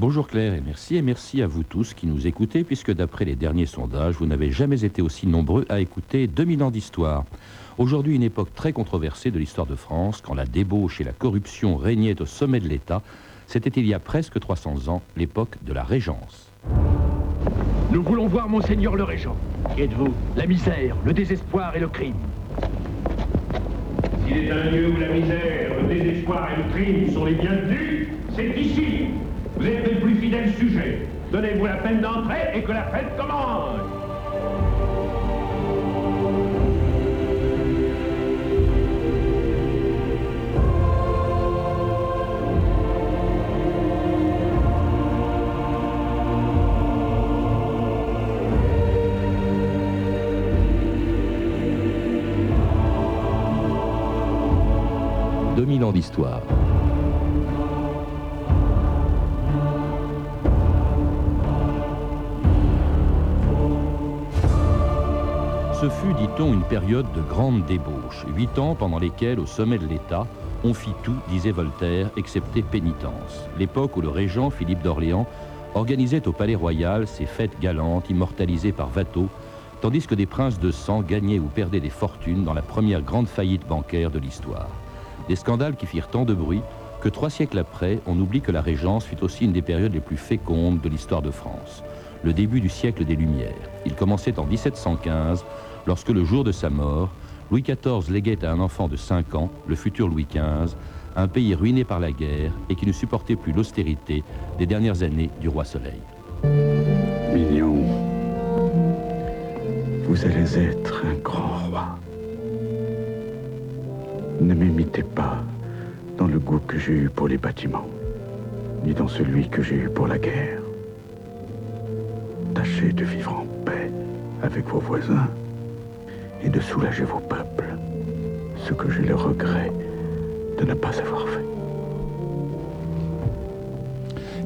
Bonjour Claire et merci et merci à vous tous qui nous écoutez puisque d'après les derniers sondages, vous n'avez jamais été aussi nombreux à écouter 2000 ans d'histoire. Aujourd'hui, une époque très controversée de l'histoire de France, quand la débauche et la corruption régnaient au sommet de l'État, c'était il y a presque 300 ans, l'époque de la Régence. Nous voulons voir Monseigneur le Régent. Qui êtes-vous? La misère, le désespoir et le crime. S'il est un lieu où la misère, le désespoir et le crime sont les bienvenus, c'est ici. Vous êtes les plus fidèles sujets. Donnez-vous la peine d'entrer et que la fête commence. « 2000 ans d'histoire. Ce fut, dit-on, une période de grande débauche. Huit ans pendant lesquels, au sommet de l'État, on fit tout, disait Voltaire, excepté pénitence. L'époque où le régent Philippe d'Orléans organisait au Palais Royal ses fêtes galantes, immortalisées par Watteau, tandis que des princes de sang gagnaient ou perdaient des fortunes dans la première grande faillite bancaire de l'histoire. Des scandales qui firent tant de bruit que trois siècles après, on oublie que la Régence fut aussi une des périodes les plus fécondes de l'histoire de France. Le début du siècle des Lumières. Il commençait en 1715, lorsque le jour de sa mort, Louis XIV léguait à un enfant de 5 ans, le futur Louis XV, un pays ruiné par la guerre et qui ne supportait plus l'austérité des dernières années du roi Soleil. Mignon, vous allez être un grand roi. Ne m'imitez pas dans le goût que j'ai eu pour les bâtiments, ni dans celui que j'ai eu pour la guerre. Tâchez de vivre en paix avec vos voisins et de soulager vos peuples, ce que j'ai le regret de ne pas avoir fait.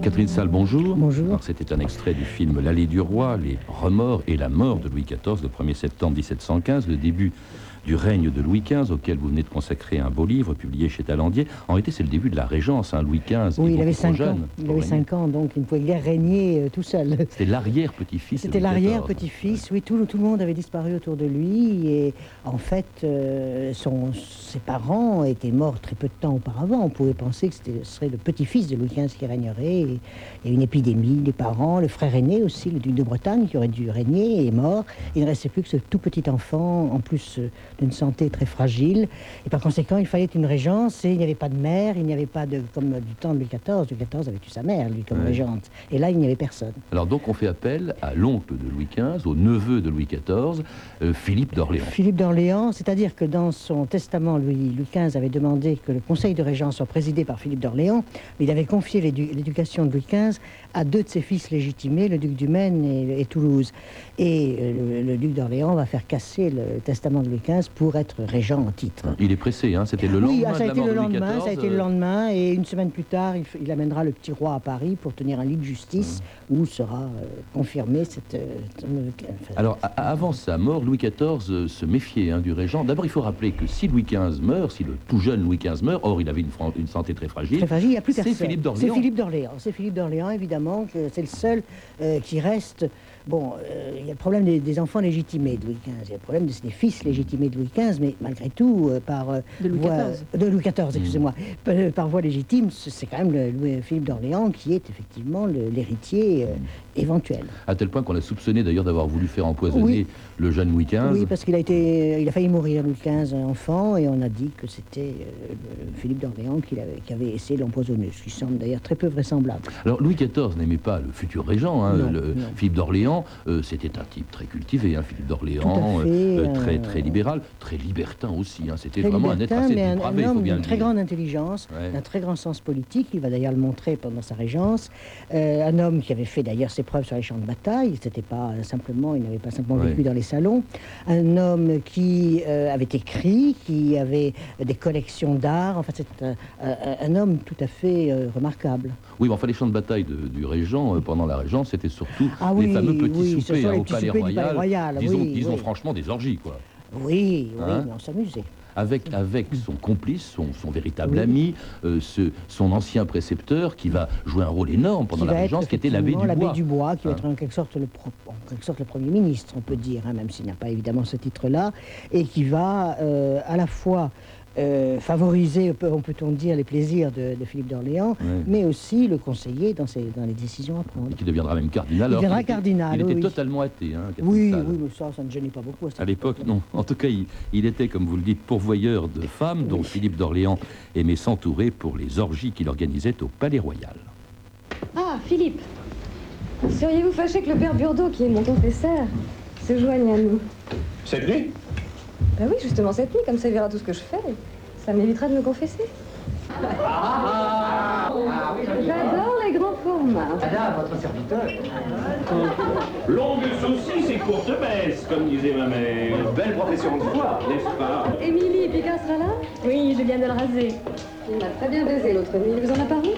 Catherine Salle, bonjour. Bonjour. C'était un extrait du film L'allée du roi, les remords et la mort de Louis XIV le 1er septembre 1715, le début du règne de Louis XV, auquel vous venez de consacrer un beau livre publié chez Talandier. En réalité, c'est le début de la Régence, hein, Louis XV. Oui, il avait beaucoup trop 5 ans. Il avait régner. 5 ans, donc il ne pouvait guère régner euh, tout seul. C'était l'arrière-petit-fils. C'était l'arrière-petit-fils, oui, tout, tout le monde avait disparu autour de lui. Et en fait, euh, son- ses parents étaient morts très peu de temps auparavant. On pouvait penser que ce serait le petit-fils de Louis XV qui régnerait. Et il y a eu une épidémie, les parents, le frère aîné aussi, le duc de Bretagne, qui aurait dû régner, est mort. Il ne restait plus que ce tout petit enfant, en plus euh, d'une santé très fragile. Et par conséquent, il fallait une régence et il n'y avait pas de mère, il n'y avait pas de. comme du temps de Louis XIV. Louis XIV avait eu sa mère, lui, comme Ouais. régente. Et là, il n'y avait personne. Alors donc, on fait appel à l'oncle de Louis XV, au neveu de Louis XIV, euh, Philippe d'Orléans. Philippe d'Orléans, c'est-à-dire que dans son testament, Louis, Louis XV avait demandé que le conseil de régence soit présidé par Philippe d'Orléans, mais il avait confié l'édu- l'éducation de Louis XV à deux de ses fils légitimés, le duc du Maine et, et Toulouse. Et euh, le, le duc d'Orléans va faire casser le testament de Louis XV pour être régent en titre. Il est pressé, hein, c'était le lendemain Oui, ah, ça a de la été mort le de Louis lendemain, ça a été le euh, lendemain, et une semaine plus tard, il, amènera le petit roi à Paris pour tenir un lit de justice où sera euh, confirmée cette. euh, enfin, Alors, avant sa mort, Louis XIV euh, se méfiait hein, du régent. D'abord, il faut rappeler que si Louis XV meurt, si le tout jeune Louis XV meurt, or il avait une, santé très fragile, Très fragile, il n'y a plus c'est personne. C'est. Philippe d'Orléans. C'est Philippe d'Orléans, évidemment, c'est le seul euh, qui reste. Bon, euh, il y a le problème des, des enfants légitimés de Louis XV, il y a le problème des, des fils légitimés de Louis XV, mais malgré tout, euh, par euh, De Louis voie, XIV. de Louis XIV, excusez-moi, par, par voie légitime, c'est quand même le, Louis- Philippe d'Orléans qui est effectivement l'héritier euh, éventuel. à tel point qu'on a soupçonné d'ailleurs d'avoir voulu faire empoisonner Oui. le jeune Louis XV. Oui, parce qu'il a été, il a failli mourir Louis XV enfant, et on a dit que c'était euh, Philippe d'Orléans qui, avait essayé de l'empoisonner, ce qui semble d'ailleurs très peu vraisemblable. Alors Louis XIV n'aimait pas le futur régent, hein, Non, le- non. Philippe d'Orléans. Euh, C'était un type très cultivé, hein, Philippe d'Orléans, euh, euh, très très libéral, très libertin aussi. hein. C'était vraiment libertin, un être assez mais un, dépravé, homme d'une très grande intelligence, Ouais. d'un très grand sens politique. Il va d'ailleurs le montrer pendant sa régence. Un homme qui avait fait d'ailleurs ses preuves sur les champs de bataille. C'était pas simplement, il n'avait pas simplement Ouais. vécu dans les salons. Un homme qui avait écrit, qui avait des collections d'art. Enfin, c'est un, homme tout à fait remarquable. Oui, mais enfin, les champs de bataille de- du régent, pendant la régence, c'était surtout Ah les oui, fameux petits oui, ce soupers hein, au Palais Royal. Palais Royal, disons, oui, disons oui. franchement des orgies, quoi. Oui, oui, Hein mais on s'amusait. avec, avec son complice, son, son véritable ami, euh, ce, son ancien précepteur, qui va jouer un rôle énorme pendant Qui la régence, qui était l'abbé Dubois. l'abbé Dubois, qui va Hein. être en quelque, sorte le pro- en quelque sorte le Premier ministre, on peut dire, hein, même s'il n'a pas évidemment ce titre-là, et qui va euh, à la fois euh, favoriser, peut- on peut-on dire, les plaisirs de, de Philippe d'Orléans, mais aussi le conseiller dans, ses- dans les décisions à prendre. Et qui deviendra même cardinal. Il alors deviendra cardinal, Il était oui. totalement athée, hein, Oui, Salle. oui, mais ça, ça ne gênait pas beaucoup. cette À l'époque, non. En tout cas, il, il était, comme vous le dites, pourvoyeur de femmes, dont Philippe d'Orléans aimait s'entourer pour les orgies qu'il organisait au Palais Royal. Ah, Philippe Seriez-vous fâché que le père Burdeau, qui est mon confesseur, se joigne à nous? Cette nuit Bah oui, justement cette nuit, comme ça il verra tout ce que je fais. Ça m'évitera de me confesser. J'adore les grands formats. Longue saucisse et courte baisse, comme disait ma mère. Belle profession de foi, n'est-ce pas? Émilie, Picard sera là? Oui, je viens de le raser. Il m'a très bien baisé l'autre nuit. Il vous en a parlé?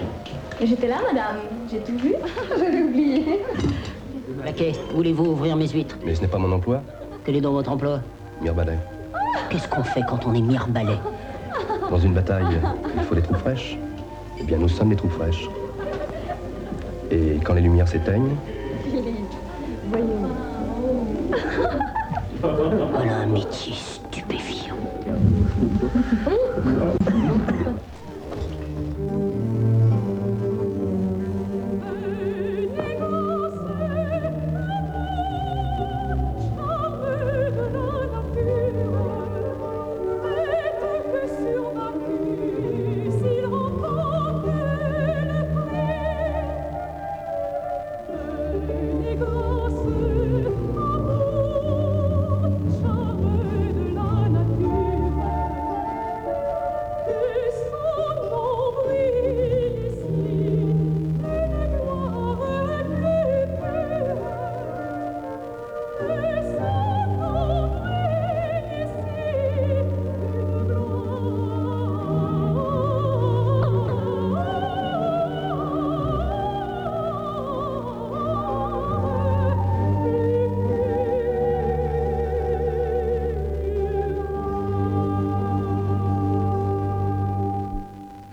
J'étais là, madame. J'ai tout vu. J'avais oublié. Laquais, voulez-vous ouvrir mes huîtres? Mais ce n'est pas mon emploi, Quel est donc votre emploi? Mirbalet. Qu'est-ce qu'on fait quand on est mirebalais Dans une bataille, il faut des troupes fraîches. Eh bien, nous sommes les troupes fraîches. Et quand les lumières s'éteignent, Voyons. Voilà un métier stupéfiant.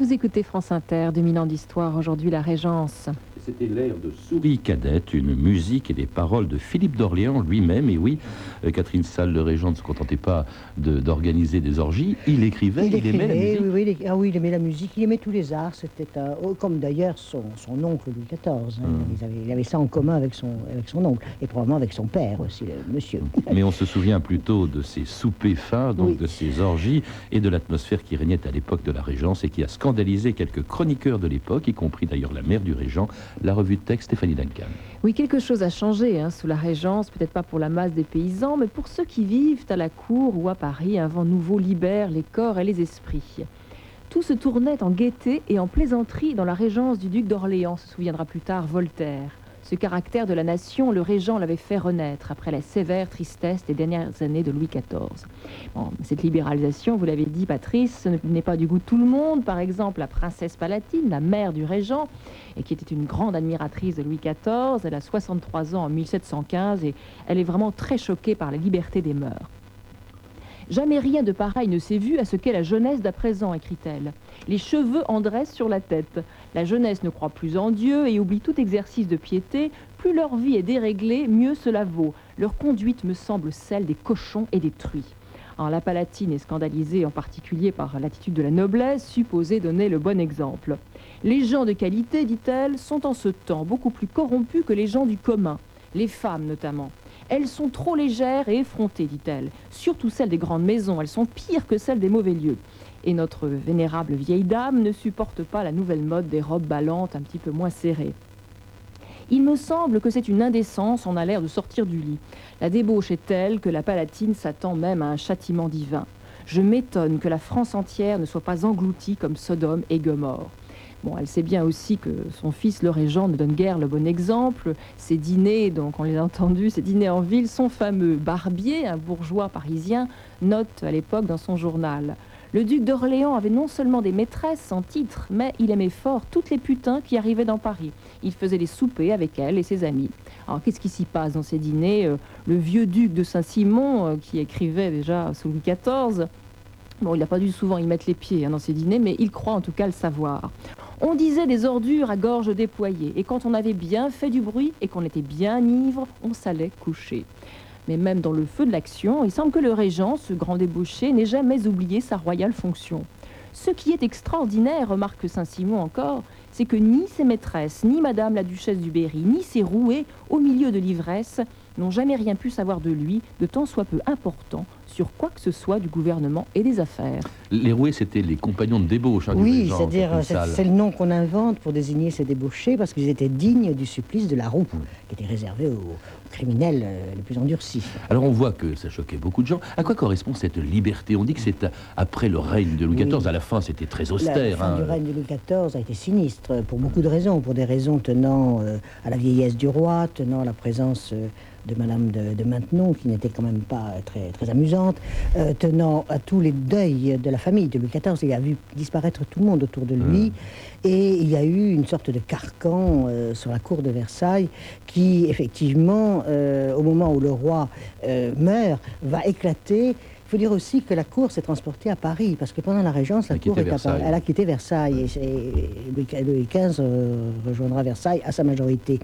Vous écoutez France Inter, 2000 ans d'histoire, aujourd'hui la Régence. C'était l'air de Souris Cadette, une musique et des paroles de Philippe d'Orléans lui-même. Et oui, euh, Catherine Salle, le régent, ne se contentait pas de- d'organiser des orgies, il écrivait, il, aimait la musique. oui, oui, il ah oui, il aimait la musique, il aimait tous les arts. C'était oh, comme d'ailleurs son, son oncle Louis XIV. hein. Hum. Il, avait, il avait ça en commun avec son, avec son oncle et probablement avec son père aussi, le monsieur. Mais on se souvient plutôt de ces soupers fins, donc Oui. de ces orgies et de l'atmosphère qui régnait à l'époque de la Régence et qui a scandalisé quelques chroniqueurs de l'époque, y compris d'ailleurs la mère du régent, la revue de texte Stéphanie Duncan. Oui, quelque chose a changé hein, sous la Régence, peut-être pas pour la masse des paysans, mais pour ceux qui vivent à la cour ou à Paris, un vent nouveau libère les corps et les esprits. Tout se tournait en gaieté et en plaisanterie dans la Régence du duc d'Orléans, se souviendra plus tard Voltaire. Ce caractère de la nation, le régent l'avait fait renaître après la sévère tristesse des dernières années de Louis XIV. Cette libéralisation, vous l'avez dit Patrice, ce n'est pas du goût de tout le monde. Par exemple, la princesse Palatine, la mère du régent, et qui était une grande admiratrice de Louis XIV. Elle a 63 ans en 1715 et elle est vraiment très choquée par la liberté des mœurs. Jamais rien de pareil ne s'est vu à ce qu'est la jeunesse d'à présent, écrit-elle. Les cheveux en dressent sur la tête. La jeunesse ne croit plus en Dieu et oublie tout exercice de piété. Plus leur vie est déréglée, mieux cela vaut. Leur conduite me semble celle des cochons et des truies. Alors, la Palatine est scandalisée en particulier par l'attitude de la noblesse, supposée donner le bon exemple. Les gens de qualité, dit-elle, sont en ce temps beaucoup plus corrompus que les gens du commun, les femmes notamment. Elles sont trop légères et effrontées, dit-elle. Surtout celles des grandes maisons, elles sont pires que celles des mauvais lieux. Et notre vénérable vieille dame ne supporte pas la nouvelle mode des robes ballantes un petit peu moins serrées. Il me semble que c'est une indécence, on a l'air de sortir du lit. La débauche est telle que la Palatine s'attend même à un châtiment divin. Je m'étonne que la France entière ne soit pas engloutie comme Sodome et Gomorre. Bon, elle sait bien aussi que son fils, le régent, ne donne guère le bon exemple. Ses dîners, donc on les a entendus, ses dîners en ville sont fameux. Barbier, un bourgeois parisien, note à l'époque dans son journal. Le duc d'Orléans avait non seulement des maîtresses sans titre, mais il aimait fort toutes les putains qui arrivaient dans Paris. Il faisait des soupers avec elle et ses amis. Alors qu'est-ce qui s'y passe dans ces dîners Euh, Le vieux duc de Saint-Simon, euh, qui écrivait déjà sous Louis XIV, Bon, il n'a pas dû souvent y mettre les pieds hein, dans ses dîners, mais il croit en tout cas le savoir. On disait des ordures à gorge déployée, et quand on avait bien fait du bruit et qu'on était bien ivre, on s'allait coucher. Mais même dans le feu de l'action, il semble que le régent, ce grand débauché, n'ait jamais oublié sa royale fonction. Ce qui est extraordinaire, remarque Saint-Simon encore, c'est que ni ses maîtresses, ni Madame la Duchesse du Berry, ni ses roués, au milieu de l'ivresse, n'ont jamais rien pu savoir de lui, de tant soit peu important, sur quoi que ce soit du gouvernement et des affaires. Les roués, c'était les compagnons de débauche hein, Oui, c'est-à-dire, c'est le nom qu'on invente pour désigner ces débauchés parce qu'ils étaient dignes du supplice de la roue, qui était réservé aux, aux criminels euh, les plus endurcis. Alors on voit que ça choquait beaucoup de gens. À quoi correspond cette liberté? On dit que c'est après le règne de Louis Oui. XIV, à la fin c'était très La austère. fin hein. du règne de Louis XIV a été sinistre pour beaucoup de raisons, pour des raisons tenant euh, à la vieillesse du roi, tenant à la présence euh, de Madame de, de Maintenon, qui n'était quand même pas très, très amusante, euh, tenant à tous les deuils de la famille de Louis XIV. Il a vu disparaître tout le monde autour de lui. Et il y a eu une sorte de carcan euh, sur la cour de Versailles qui, effectivement, euh, au moment où le roi euh, meurt, va éclater. Il faut dire aussi que la cour s'est transportée à Paris, parce que pendant la Régence, la cour est à Paris. Elle a quitté Versailles, et, Louis Louis XV euh, rejoindra Versailles à sa majorité.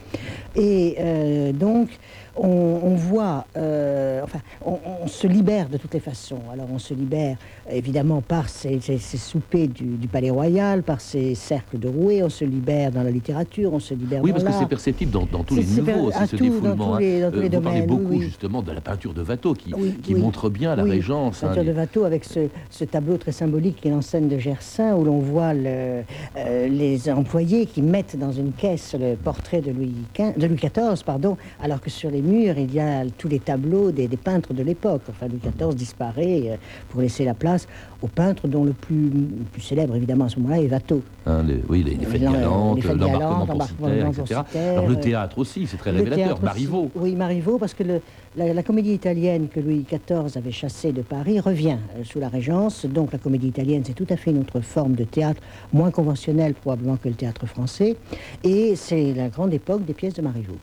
Et euh, donc, on, on voit, euh, enfin, on, on se libère de toutes les façons. Alors, on se libère évidemment par ces, ces- ces soupers du, du Palais Royal, par ces cercles de roués, on se libère dans la littérature, on se libère Oui, dans parce que c'est perceptible dans, dans tous les niveaux, c'est ce tout, dans défoulement. tous hein. les- dans tous les vous parlez domaines, beaucoup oui, oui. justement de la peinture de Watteau qui, Oui, qui oui. montre bien la Oui, Régence. hein, Peinture de Watteau avec ce, ce tableau très symbolique qui est en scène de Gersain où l'on voit le- euh, les employés qui mettent dans une caisse le portrait de Louis, XV de Louis XIV, pardon, alors que sur les murs il y a tous les tableaux des, des peintres de l'époque. Enfin, Louis XIV disparaît euh, pour laisser la place aux peintres dont le plus, le plus célèbre évidemment à ce moment-là est Watteau. hein, les- oui, les, les fêtes galantes, fêtes l'embarquement galantes, pour l'embarquement pour etc. Alors le euh, théâtre aussi, c'est très révélateur. aussi. Marivaux. Oui, Marivaux, parce que le- la, la comédie italienne que Louis XIV avait chassée de Paris revient euh, sous la Régence. Donc la comédie italienne, c'est tout à fait une autre forme de théâtre, moins conventionnelle probablement que le théâtre français. Et c'est la grande époque des pièces de Marivaux.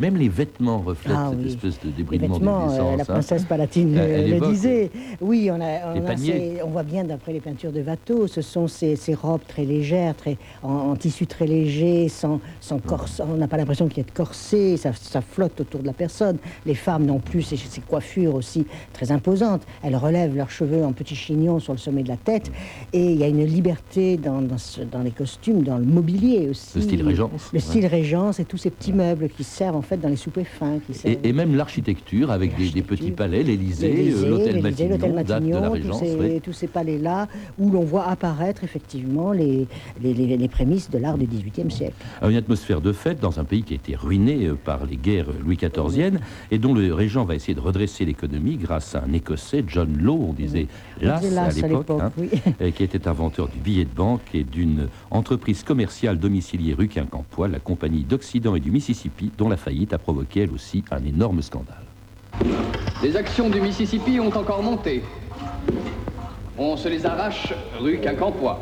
Même les vêtements reflètent Ah cette oui. espèce de débridement des euh, la hein. princesse Palatine le disait. Oui, on, a, on, les a paniers. ces- on voit bien d'après les peintures de Watteau, ce sont ces, ces robes très légères, très, en, en tissu très léger, sans, sans corse. On n'a pas l'impression qu'il y ait de corset, ça, ça flotte autour de la personne. Les femmes non plus, ces, ces coiffures aussi très imposantes. Elles relèvent leurs cheveux en petits chignons sur le sommet de la tête. Et il y a une liberté dans, dans, ce- dans les costumes, dans le mobilier aussi. Le style Régence, Le ouais. style Régence et tous ces petits meubles qui servent en fait dans les soupers fins. Qui servent- Et, et même l'architecture avec des, des petits palais, l'Élysée, euh, l'hôtel Matignon, date de la Matignon, Régence. tous ces, oui. tous ces palais-là, où l'on voit apparaître effectivement les, les, les- les prémices de l'art du XVIIIe siècle. à une atmosphère de fête dans un pays qui a été ruiné euh, par les guerres Louis XIViennes et dont le régent va essayer de redresser l'économie grâce à un Écossais, John Law, on disait Lass disait à Lass à l'époque, l'époque, hein, oui. euh, qui était inventeur du billet de banque et d'une entreprise commerciale domiciliée rue Quincampoix, la Compagnie d'Occident et du Mississippi, dont la faillite a provoqué elle aussi un énorme scandale. Les actions du Mississippi ont encore monté. On se les arrache rue Quincampoix.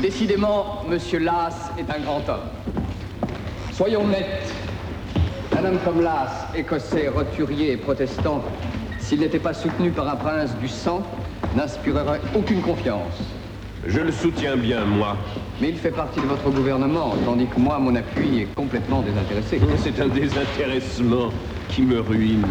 Décidément, Monsieur Lass est un grand homme. Soyons nets. Un homme comme Lass, écossais, roturier et protestant, s'il n'était pas soutenu par un prince du sang, n'inspirerait aucune confiance. Je le soutiens bien, moi. Mais il fait partie de votre gouvernement, tandis que moi, mon appui est complètement désintéressé. C'est un désintéressement qui me ruine.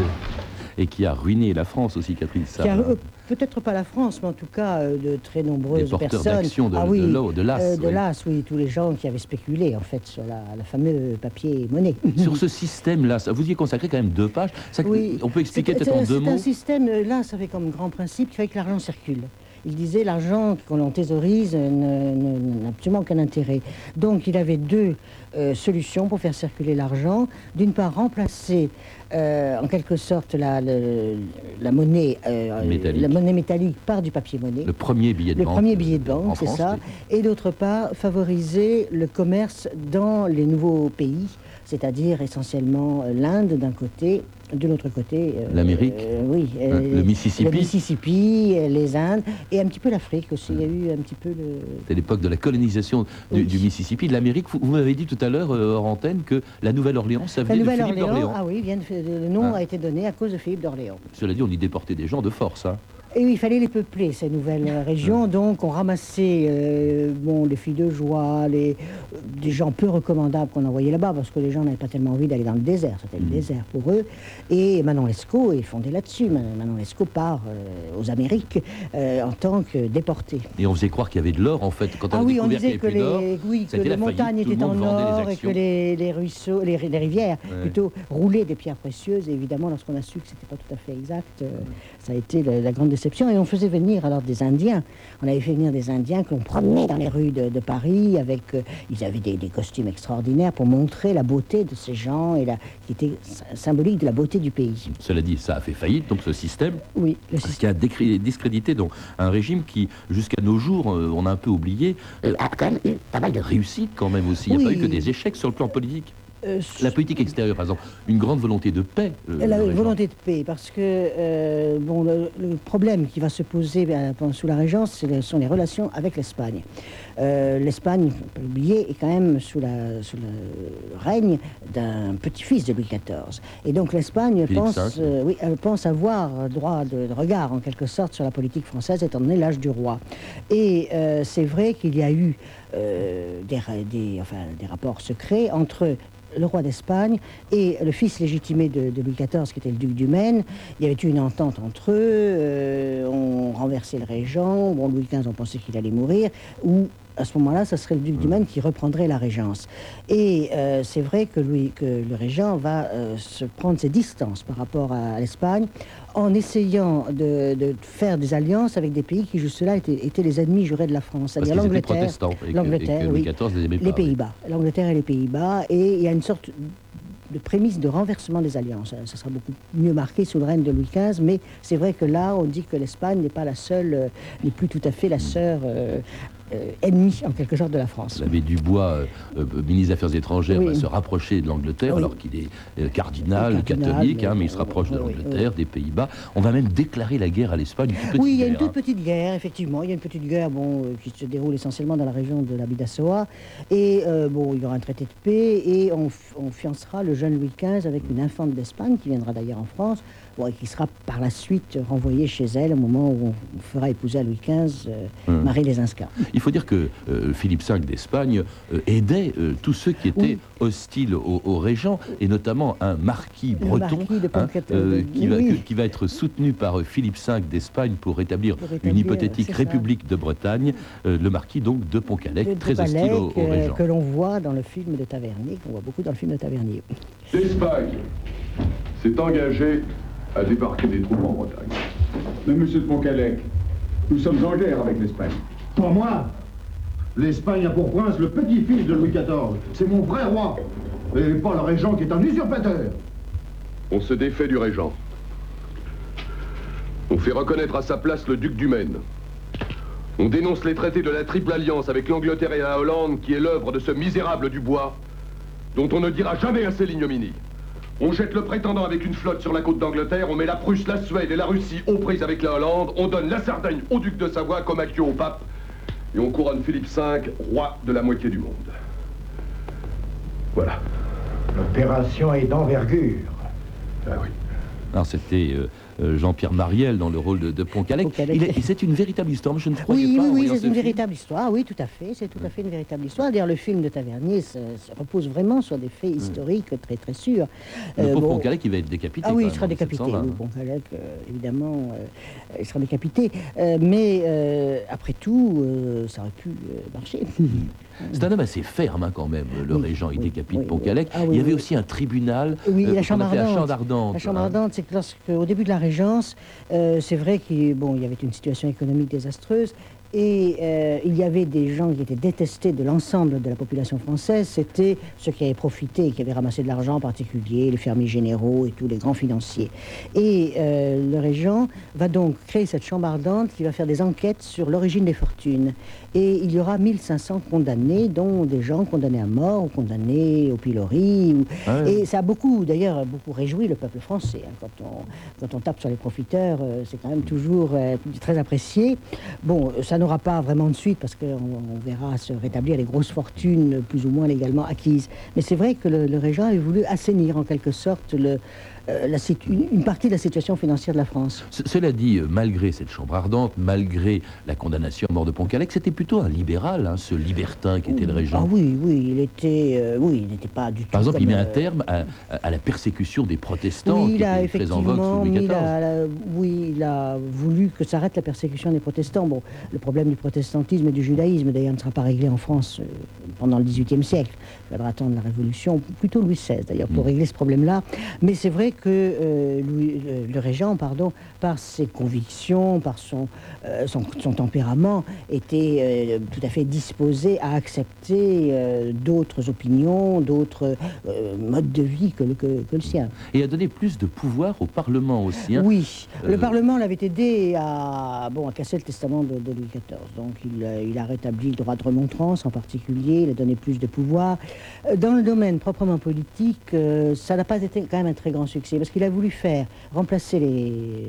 Et qui a ruiné la France aussi, Catherine euh, Peut-être pas la France, mais en tout cas euh, de très nombreuses Des porteurs personnes. d'action de- ah, oui, de Lass, euh, de oui. Lass, oui, tous les gens qui avaient spéculé en fait sur la, la fameuse papier monnaie. Sur ce système-là, vous y consacrez quand même deux pages. Ça- Oui. On peut expliquer peut-être en deux C'est un mots système, là, ça fait comme grand principe qu'il fallait que l'argent circule. Il disait l'argent qu'on en thésaurise n'a absolument aucun intérêt. Donc il avait deux euh, solutions pour faire circuler l'argent. D'une part, remplacer euh, en quelque sorte la, le- la monnaie, euh, Métallique. la monnaie métallique par du papier monnaie. Le premier billet de Le banque. premier billet de banque, c'est ça. oui. Et d'autre part, favoriser le commerce dans les nouveaux pays, c'est-à-dire essentiellement euh, l'Inde d'un côté, de l'autre côté. euh, L'Amérique euh, Oui. Le Mississippi Le Mississippi, les Indes, et un petit peu l'Afrique aussi. Il y a eu un petit peu le. C'est l'époque de la colonisation du, Oui. du Mississippi, de l'Amérique. Vous, vous m'avez dit tout à l'heure, hors antenne, que la Nouvelle-Orléans, ça La venait de Philippe Nouvelle-Orléans, d'Orléans. ah oui, vient de- le nom Hein. a été donné à cause de Philippe d'Orléans. Cela dit, on y déportait des gens de force. hein. Et oui, il fallait les peupler, ces nouvelles régions. Donc, on ramassait euh, bon, les filles de joie, les, euh, des gens peu recommandables qu'on envoyait là-bas, parce que les gens n'avaient pas tellement envie d'aller dans le désert. C'était le désert pour eux. Et Manon Lescaut est fondé là-dessus. Man- Manon Lescaut part euh, aux Amériques euh, en tant que déporté. Et on faisait croire qu'il y avait de l'or, en fait. Quand on Ah oui, on disait que avait les, oui, que montagnes étaient en or et que les, les ruisseaux, les, les rivières Ouais. plutôt roulaient des pierres précieuses. Et évidemment, lorsqu'on a su que c'était pas tout à fait exact, ça a été la, la grande déception. Et on faisait venir alors des Indiens. On avait fait venir des Indiens que l'on promenait dans les rues de, de Paris avec. euh, ils avaient des, des costumes extraordinaires pour montrer la beauté de ces gens et la, qui était sy- symbolique de la beauté du pays. Cela dit, ça a fait faillite, donc ce système, Oui, le ce qui a décri- discrédité donc, un régime qui, jusqu'à nos jours, euh, on a un peu oublié, euh, a quand même eu pas mal de réussites quand même aussi. Il n'y a Oui. pas eu que des échecs sur le plan politique. Euh, La politique extérieure, par exemple, une grande volonté de paix. euh, Elle a le une régent. volonté de paix, parce que euh, bon, le, le problème qui va se poser ben, sous la Régence, le- sont les relations avec l'Espagne. L'Espagne, on peut l'oublier, est quand même sous, la, sous le règne d'un petit-fils de Louis XIV. Et donc l'Espagne pense, oui, elle pense avoir droit de, de regard, en quelque sorte, sur la politique française, étant donné l'âge du roi. Et c'est vrai qu'il y a eu des- enfin, des rapports secrets entre le roi d'Espagne et le fils légitimé de, Louis XIV, qui était le duc du Maine. Il y avait eu une entente entre eux, euh, on renversait le régent, bon, Louis XV, on pensait qu'il allait mourir, ou à ce moment-là, ce serait le duc du Maine qui reprendrait la régence. Et euh, c'est vrai que, Louis, que le régent va euh, se prendre ses distances par rapport à, l'Espagne en essayant de, de faire des alliances avec des pays qui jusque-là étaient, étaient les ennemis jurés de la France, c'est-à-dire l'Angleterre, oui, les oui. Pays-Bas, l'Angleterre et les Pays-Bas, et il y a une sorte de prémisse de renversement des alliances. Euh, Ça sera beaucoup mieux marqué sous le règne de Louis XV, mais c'est vrai que là, on dit que l'Espagne n'est pas la seule, n'est plus tout à fait la sœur euh, euh, ennemie, en quelque sorte, de la France. L'abbé Dubois, euh, euh, ministre des Affaires étrangères, Oui. va se rapprocher de l'Angleterre, Oui. alors qu'il est cardinal, catholique, mais- hein, mais il se rapproche de l'Angleterre, des Pays-Bas. On va même déclarer la guerre à l'Espagne, Oui, il y a une toute hein. petite guerre, effectivement. Il y a une petite guerre bon, qui se déroule essentiellement dans la région de la Bidassoa. Et bon, il y aura un traité de paix et on, fiancera le jeune Louis XV avec une infante d'Espagne qui viendra d'ailleurs en France bon, et qui sera par la suite renvoyée chez elle au moment où on fera épouser à Louis XV euh, Hum. Marie Lesinska. Il faut dire que euh, Philippe V d'Espagne euh, aidait euh, tous ceux qui étaient Oui. hostiles au, au régent, et notamment un marquis Le breton marquis de hein, euh, qui, va, oui. qui va être soutenu par euh, Philippe V d'Espagne pour rétablir Pour une rétablir, hypothétique c'est ça. république de Bretagne, euh, le marquis donc de Pontcallec, Le très hostile au, au euh, régent. que l'on voit dans le film de Tavernier, qu'on voit beaucoup dans le film de Tavernier. L'Espagne s'est engagée à débarquer des troupes en Bretagne. Mais monsieur de Poncalec, nous sommes en guerre avec l'Espagne. Pour moi, l'Espagne a pour prince le petit-fils de Louis XIV. C'est mon vrai roi. Et pas le régent qui est un usurpateur. On se défait du régent. On fait reconnaître à sa place le duc du Maine. On dénonce les traités de la Triple Alliance avec l'Angleterre et la Hollande, qui est l'œuvre de ce misérable Dubois, dont on ne dira jamais assez l'ignominie. On jette le prétendant avec une flotte sur la côte d'Angleterre, on met la Prusse, la Suède et la Russie aux prises avec la Hollande, on donne la Sardaigne au duc de Savoie comme acquis au pape, et on couronne Philippe V, roi de la moitié du monde. Voilà. L'opération est d'envergure. Ah oui. Alors c'était euh, euh, Jean-Pierre Mariel dans le rôle de, de est- C'est une véritable histoire, je ne croyais Oui, pas. oui, oui, c'est ce une film. véritable histoire, oui, tout à fait, c'est tout à fait une véritable histoire. D'ailleurs, le film de Tavernier se, se repose vraiment sur des faits historiques très très sûrs. Le Euh, pauvre bon, Pontcallec, il va être décapité. Ah oui, il sera décapité, 1720. oui, bon, Pontcallec, euh, évidemment, euh, il sera décapité. Euh, mais euh, après tout, euh, ça aurait pu euh, marcher. C'est un homme assez ferme hein, quand même, le Oui, régent. Il oui, décapite oui, Pontcallec. oui. Ah il y avait aussi un tribunal. Oui, euh, la chambre la ardente. chambre ardente. La chambre hein. ardente, c'est que lorsqu'au début de la Euh, c'est vrai qu'il y avait une situation économique désastreuse et euh, il y avait des gens qui étaient détestés de l'ensemble de la population française. C'était ceux qui avaient profité qui avaient ramassé de l'argent en particulier, les fermiers généraux et tous les grands financiers. Et euh, le régent va donc créer cette chambre ardente qui va faire des enquêtes sur l'origine des fortunes. Et il y aura 1500 condamnés, dont des gens condamnés à mort ou condamnés au pilori. ou- Ah. Et ça a beaucoup, d'ailleurs, beaucoup réjoui le peuple français. hein. Quand, on, quand on tape sur les profiteurs, euh, c'est quand même toujours très apprécié. Bon, ça n'aura pas vraiment de suite parce qu'on on verra se rétablir les grosses fortunes plus ou moins légalement acquises. Mais c'est vrai que le, le régent avait voulu assainir en quelque sorte le, euh, la, une, une, partie de la situation financière de la France. C cela dit, euh, malgré cette chambre ardente, malgré la condamnation à mort de Poncalec, c'était plutôt un libéral, hein, ce libertin qui était le régent. Ah oui, oui, il était, euh, oui, il n'était pas du tout. Par exemple, il met un terme à, à, la persécution des protestants, oui, qui il a était très en vogue sous Louis XIV. la- la- oui, il a voulu que s'arrête la persécution des protestants. Bon, le problème du protestantisme et du judaïsme, d'ailleurs, ne sera pas réglé en France pendant le XVIIIe siècle. Il faudra attendre la Révolution, plutôt Louis XVI d'ailleurs, pour Mm. régler ce problème-là. Mais c'est vrai que euh, Louis- le, le régent, pardon, par ses convictions, par son, euh, son, son tempérament, était euh, tout à fait disposé à accepter euh, d'autres opinions, d'autres euh, modes de vie que le, que, que le sien. Et a donné plus de pouvoir au Parlement aussi. hein. Oui, Euh, le Parlement l'avait aidé à, bon, à casser le testament de, de Louis XIV. Donc il, a- il a rétabli le droit de remontrance en particulier, il a donné plus de pouvoir. Euh, Dans le domaine proprement politique, euh, ça n'a pas été quand même un très grand succès parce qu'il a voulu faire remplacer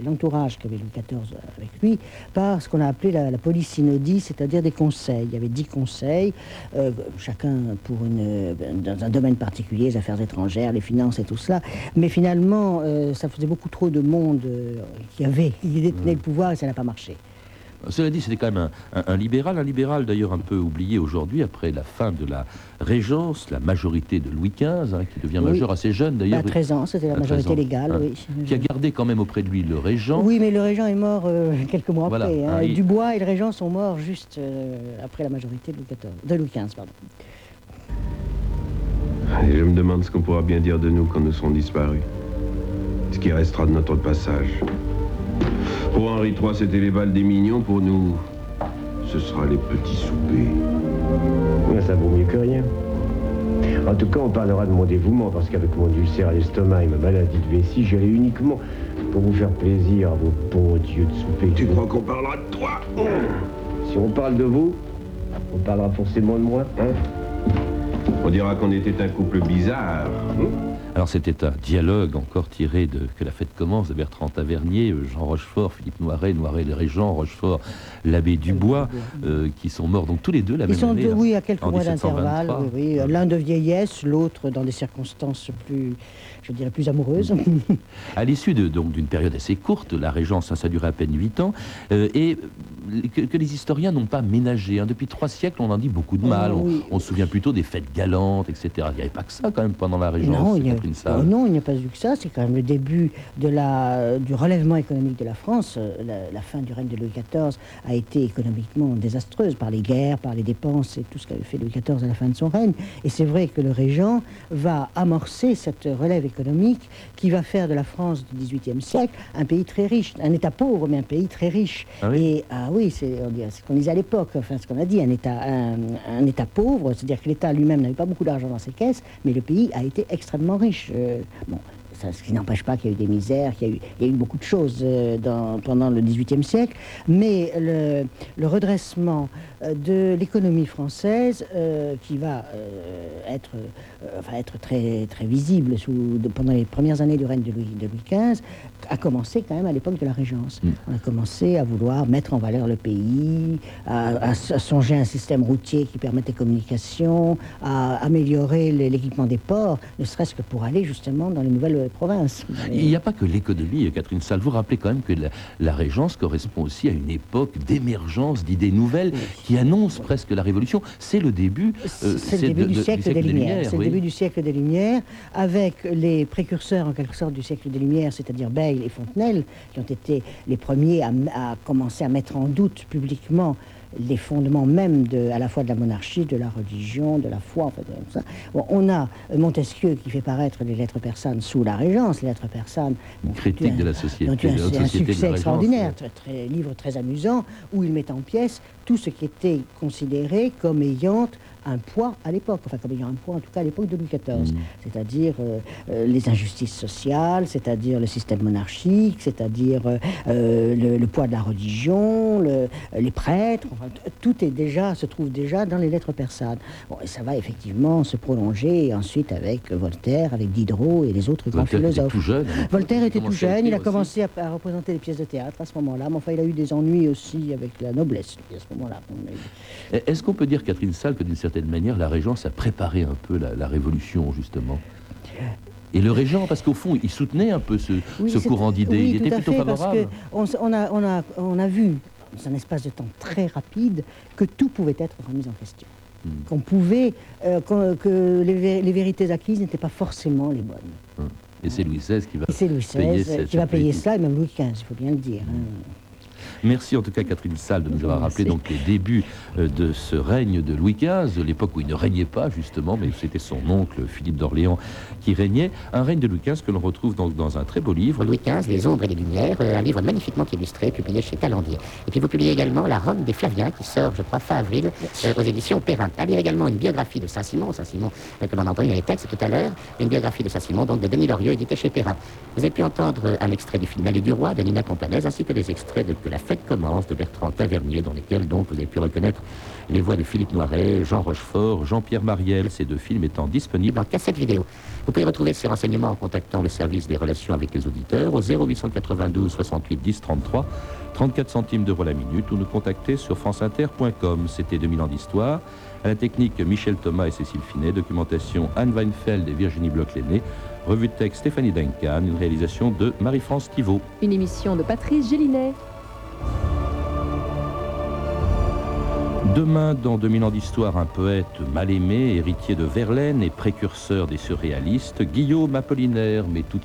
l'entourage qu'avait Louis XIV avec lui par ce qu'on a appelé la, la police synodie, c'est-à-dire des conseils. Il y avait dix conseils, euh, chacun pour une, dans un domaine particulier, les affaires étrangères, les finances et tout cela. Mais finalement, euh, ça faisait beaucoup trop de monde euh, qui avait, qui détenait le pouvoir et ça n'a pas marché. Cela dit, c'était quand même un, un- un libéral, un libéral d'ailleurs un peu oublié aujourd'hui après la fin de la Régence, la majorité de Louis XV, hein, qui devient Oui. majeur assez jeune Bah, d'ailleurs. 13 ans, c'était la À 13 majorité ans, légale, hein, oui. Qui a gardé quand même auprès de lui le régent. Oui, mais le régent est mort euh, quelques mois Voilà, après. hein. ah, il- Dubois et le régent sont morts juste euh, après la majorité de Louis XIV, de Louis XV, pardon. Et je me demande ce qu'on pourra bien dire de nous quand nous serons disparus. Ce qui restera de notre passage. Pour Henri III, c'était les balles des mignons. Pour nous, ce sera les petits soupers. Mais ça vaut mieux que rien. En tout cas, on parlera de mon dévouement, parce qu'avec mon ulcère à l'estomac et ma maladie de vessie, allais uniquement pour vous faire plaisir à vos bons dieux de souper. Tu crois qu'on parlera de toi? Si on parle de vous, on parlera forcément de moi, hein On dira qu'on était un couple bizarre. hein? Alors c'était un dialogue encore tiré de Que la fête commence de Bertrand Tavernier, Jean Rochefort, Philippe Noiret, Noiret le Régent, Rochefort, l'abbé Dubois, euh, qui sont morts donc tous les deux la Ils même sont année. deux, hein, oui, à quelques mois d'intervalle. 1723. Oui, oui. L'un de vieillesse, l'autre dans des circonstances plus, je dirais, plus amoureuses. À l'issue de- donc d'une période assez courte, la Régence, ça, ça a duré à peine huit ans, euh, et que, que les historiens n'ont pas ménagé. hein. Depuis trois siècles, on en dit beaucoup de mal. Oh, On- se souvient plutôt des fêtes galantes, etc. Il n'y avait pas que ça quand même pendant la Régence. Non, il n'y a, Catherine Salle. oh non, il n'y a pas eu que ça. C'est quand même le début de la, du relèvement économique de la France. Euh, La, la fin du règne de Louis XIV a été économiquement désastreuse par les guerres, par les dépenses et tout ce qu'avait fait Louis XIV à la fin de son règne. Et c'est vrai que le régent va amorcer cette relève économique qui va faire de la France du XVIIIe siècle un pays très riche, un État pauvre, mais un pays très riche. Et ah oui, c'est on dit- c'est ce qu'on disait à l'époque, enfin ce qu'on a dit, un État, un, un État pauvre, c'est-à-dire que l'État lui-même n'avait pas beaucoup d'argent dans ses caisses, mais le pays a été extrêmement riche. Euh, bon, ça, ce qui n'empêche pas qu'il y a eu des misères, qu'il y a eu, il y a eu beaucoup de choses euh, dans- pendant le XVIIIe siècle, mais le, le redressement euh, de l'économie française, euh, qui va euh, être, euh, très, très visible sous, de- pendant les premières années du règne de Louis, de Louis XV, a commencé quand même à l'époque de la Régence. On a commencé à vouloir mettre en valeur le pays, à, à s- à songer à un système routier qui permette les communications, à améliorer l'é- l'équipement des ports, ne serait-ce que pour aller justement dans les nouvelles provinces. Il n'y a pas que l'économie, Catherine Salle. Vous rappelez quand même que la, la Régence correspond aussi à une époque d'émergence d'idées nouvelles qui annonce presque la Révolution. C'est le début. euh, C'est le début de- du siècle des Lumières. C'est le début du siècle des Lumières, avec les précurseurs en quelque sorte du siècle des Lumières, c'est-à-dire Bayle et Fontenelle, qui ont été les premiers à, à commencer à mettre en doute publiquement les fondements même de, à la fois de la monarchie, de la religion, de la foi, en fait, tout ça. Bon, on a Montesquieu qui fait paraître les lettres persanes sous la Régence, les lettres persanes. Une critique de la société, ont eu un, succès extraordinaire, très, très- livre très amusant, où il met en pièces tout ce qui était considéré comme ayant un poids à l'époque, enfin comme ayant un poids en tout cas à l'époque de Louis XIV, c'est-à-dire euh, euh, les injustices sociales, c'est-à-dire le système monarchique, c'est-à-dire euh, le, le poids de la religion, le- les prêtres, enfin, tout est déjà, se trouve déjà dans les lettres persanes. Bon, et ça va effectivement se prolonger ensuite avec Voltaire, avec Diderot et les autres grands Voltaire était philosophes. tout jeune. hein. Voltaire était tout jeune, il a commencé à, à représenter les pièces de théâtre à ce moment-là, mais enfin il a eu des ennuis aussi avec la noblesse à ce moment-là. Est-ce qu'on peut dire, Catherine Salle, que d'une certaine manière, la Régence a préparé un peu la, la Révolution, justement et le régent, parce qu'au fond, il soutenait un peu ce, Oui, ce courant d'idées. oui, il était plutôt fait, favorable. Parce que on, on a, on, a, on a vu, dans un espace de temps très rapide, que tout pouvait être remis en question. Hmm. Qu'on pouvait, euh, que les, vé- les vérités acquises n'étaient pas forcément les bonnes. Et c'est Louis XVI qui va payer XVI cette- qui va payer cela, et même Louis XV, il faut bien le dire. hein. Merci en tout cas Catherine Salle de nous avoir rappelé Merci. donc les débuts euh, de ce règne de Louis XV, l'époque où il ne régnait pas justement, mais c'était son oncle Philippe d'Orléans qui régnait. Un règne de Louis XV que l'on retrouve donc dans un très beau livre. Louis XV, Les ombres et les lumières, euh, un livre magnifiquement illustré, publié chez Talandier. Et puis vous publiez également La Rome des Flaviens, qui sort, je crois, fin avril, euh, aux éditions Perrin. À lire également une biographie de Saint-Simon, Saint-Simon, euh, comme on a entendu dans les textes tout à l'heure, une biographie de Saint-Simon, donc de Denis Lorieux, édité chez Perrin. Vous avez pu entendre un extrait du film L'Allée du Roi de Nina Companaise, ainsi que des extraits de Que la fête commence de Bertrand Tavernier, dans lesquels donc vous avez pu reconnaître les voix de Philippe Noiret, Jean Rochefort, Fort, Jean-Pierre Mariel, ces deux films étant disponibles en cassette vidéo. Vous pouvez retrouver ces renseignements en contactant le service des relations avec les auditeurs au 0892 68 10 33, 34 centimes d'euros la minute ou nous contacter sur franceinter.com. C'était 2000 ans d'histoire. À la technique, Michel Thomas et Cécile Finet. Documentation, Anne Weinfeld et Virginie Bloch-Lenné. Revue de texte, Stéphanie Duncan. Une réalisation de Marie-France Thivault. Une émission de Patrice Gélinet. Demain, dans 2000 ans d'histoire, un poète mal aimé, héritier de Verlaine et précurseur des surréalistes, Guillaume Apollinaire, mais tout de suite.